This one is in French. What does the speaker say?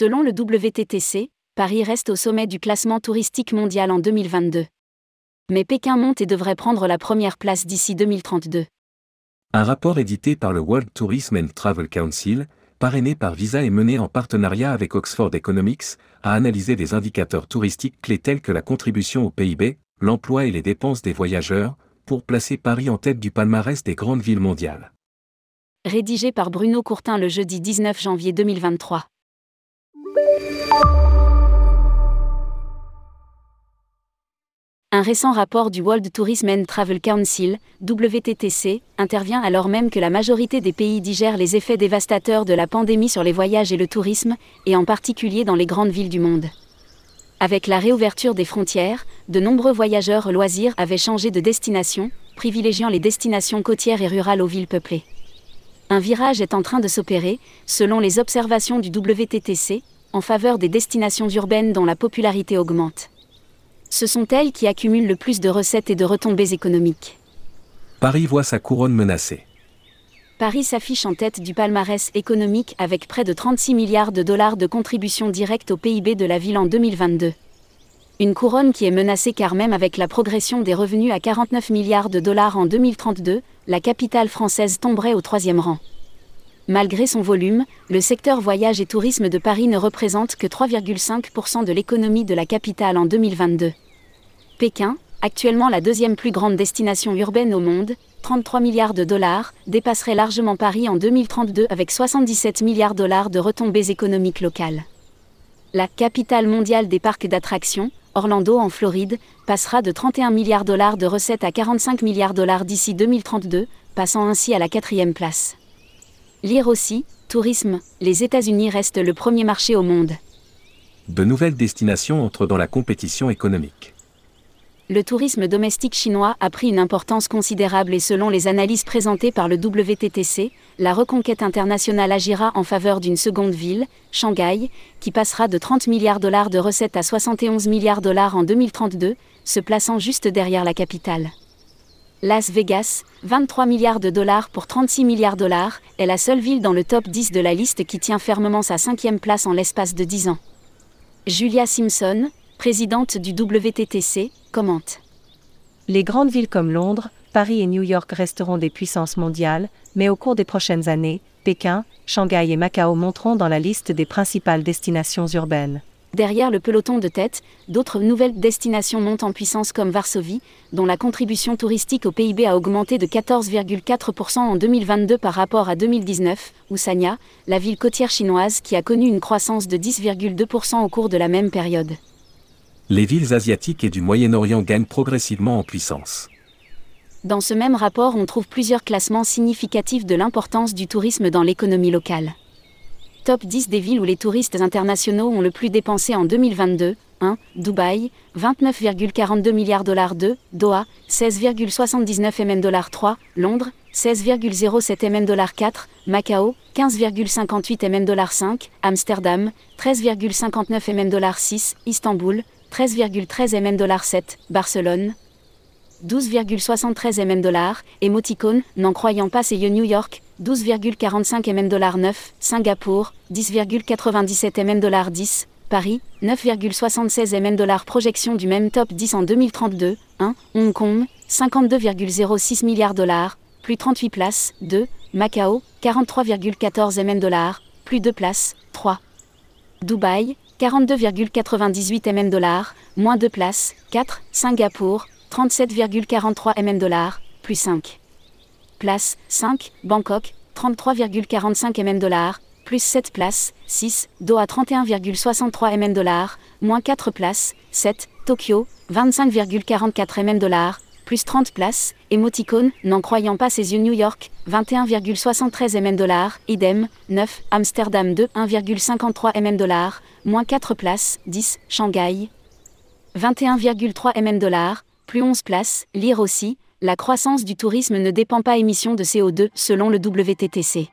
Selon le WTTC, Paris reste au sommet du classement touristique mondial en 2022. Mais Pékin monte et devrait prendre la première place d'ici 2032. Un rapport édité par le World Tourism and Travel Council, parrainé par Visa et mené en partenariat avec Oxford Economics, a analysé des indicateurs touristiques clés tels que la contribution au PIB, l'emploi et les dépenses des voyageurs, pour placer Paris en tête du palmarès des grandes villes mondiales. Rédigé par Bruno Courtin le jeudi 19 janvier 2023. Un récent rapport du World Tourism and Travel Council, WTTC, intervient alors même que la majorité des pays digèrent les effets dévastateurs de la pandémie sur les voyages et le tourisme, et en particulier dans les grandes villes du monde. Avec la réouverture des frontières, de nombreux voyageurs loisirs avaient changé de destination, privilégiant les destinations côtières et rurales aux villes peuplées. Un virage est en train de s'opérer, selon les observations du WTTC, en faveur des destinations urbaines dont la popularité augmente ce sont elles qui accumulent le plus de recettes et de retombées économiques. Paris voit sa couronne menacée. Paris s'affiche en tête du palmarès économique avec près de 36 milliards de dollars de contributions directes au PIB de la ville en 2022. Une couronne qui est menacée car même avec la progression des revenus à 49 milliards de dollars en 2032, la capitale française tomberait au troisième rang. Malgré son volume, le secteur voyage et tourisme de Paris ne représente que 3,5% de l'économie de la capitale en 2022. Pékin, actuellement la deuxième plus grande destination urbaine au monde, 33 milliards de dollars, dépasserait largement Paris en 2032 avec 77 milliards de dollars de retombées économiques locales. La capitale mondiale des parcs d'attractions, Orlando en Floride, passera de 31 milliards de dollars de recettes à 45 milliards de dollars d'ici 2032, passant ainsi à la quatrième place. Lire aussi, tourisme, les États-Unis restent le premier marché au monde. De nouvelles destinations entrent dans la compétition économique. Le tourisme domestique chinois a pris une importance considérable et selon les analyses présentées par le WTTC, la reconquête internationale agira en faveur d'une seconde ville, Shanghai, qui passera de 30 milliards de dollars de recettes à 71 milliards de dollars en 2032, se plaçant juste derrière la capitale. Las Vegas, 23 milliards de dollars pour 36 milliards de dollars, est la seule ville dans le top 10 de la liste qui tient fermement sa cinquième place en l'espace de 10 ans. Julia Simpson, présidente du WTTC, commente. Les grandes villes comme Londres, Paris et New York resteront des puissances mondiales, mais au cours des prochaines années, Pékin, Shanghai et Macao monteront dans la liste des principales destinations urbaines. Derrière le peloton de tête, d'autres nouvelles destinations montent en puissance comme Varsovie, dont la contribution touristique au PIB a augmenté de 14,4% en 2022 par rapport à 2019, ou Sanya, la ville côtière chinoise qui a connu une croissance de 10,2% au cours de la même période. Les villes asiatiques et du Moyen-Orient gagnent progressivement en puissance. Dans ce même rapport, on trouve plusieurs classements significatifs de l'importance du tourisme dans l'économie locale. Top 10 des villes où les touristes internationaux ont le plus dépensé en 2022. 1. Dubaï, 29,42 milliards dollars 2. Doha, 16,79 mm dollars 3. Londres, 16,07 mm dollars 4. Macao, 15,58 mm dollars 5. Amsterdam, 13,59 mm dollars 6. Istanbul, 13,13 mm dollars 7. Barcelone, 12,73 mm dollars, Emoticon, n'en croyant pas c'est New York, 12,45 mm dollars 9, Singapour, 10,97 mm dollars 10, Paris, 9,76 mm dollars projection du même top 10 en 2032, 1, Hong Kong, 52,06 milliards dollars, plus 38 places, 2, Macao, 43,14 mm dollars, plus 2 places, 3. Dubaï, 42,98 mm dollars, moins 2 places, 4, Singapour, 37,43 mm dollars, plus 5. Place 5, Bangkok, 33,45 mm dollars, plus 7 places, 6, Doha 31,63 mm dollars, moins 4 places, 7, Tokyo, 25,44 mm dollars, plus 30 places, Emoticon, n'en croyant pas ses yeux New York, 21,73 mm dollars, idem, 9, Amsterdam 2, 1,53 mm dollars, moins 4 places, 10, Shanghai, 21,3 mm dollars, plus 11 places, lire aussi, la croissance du tourisme ne dépend pas émissions de CO2 selon le WTTC.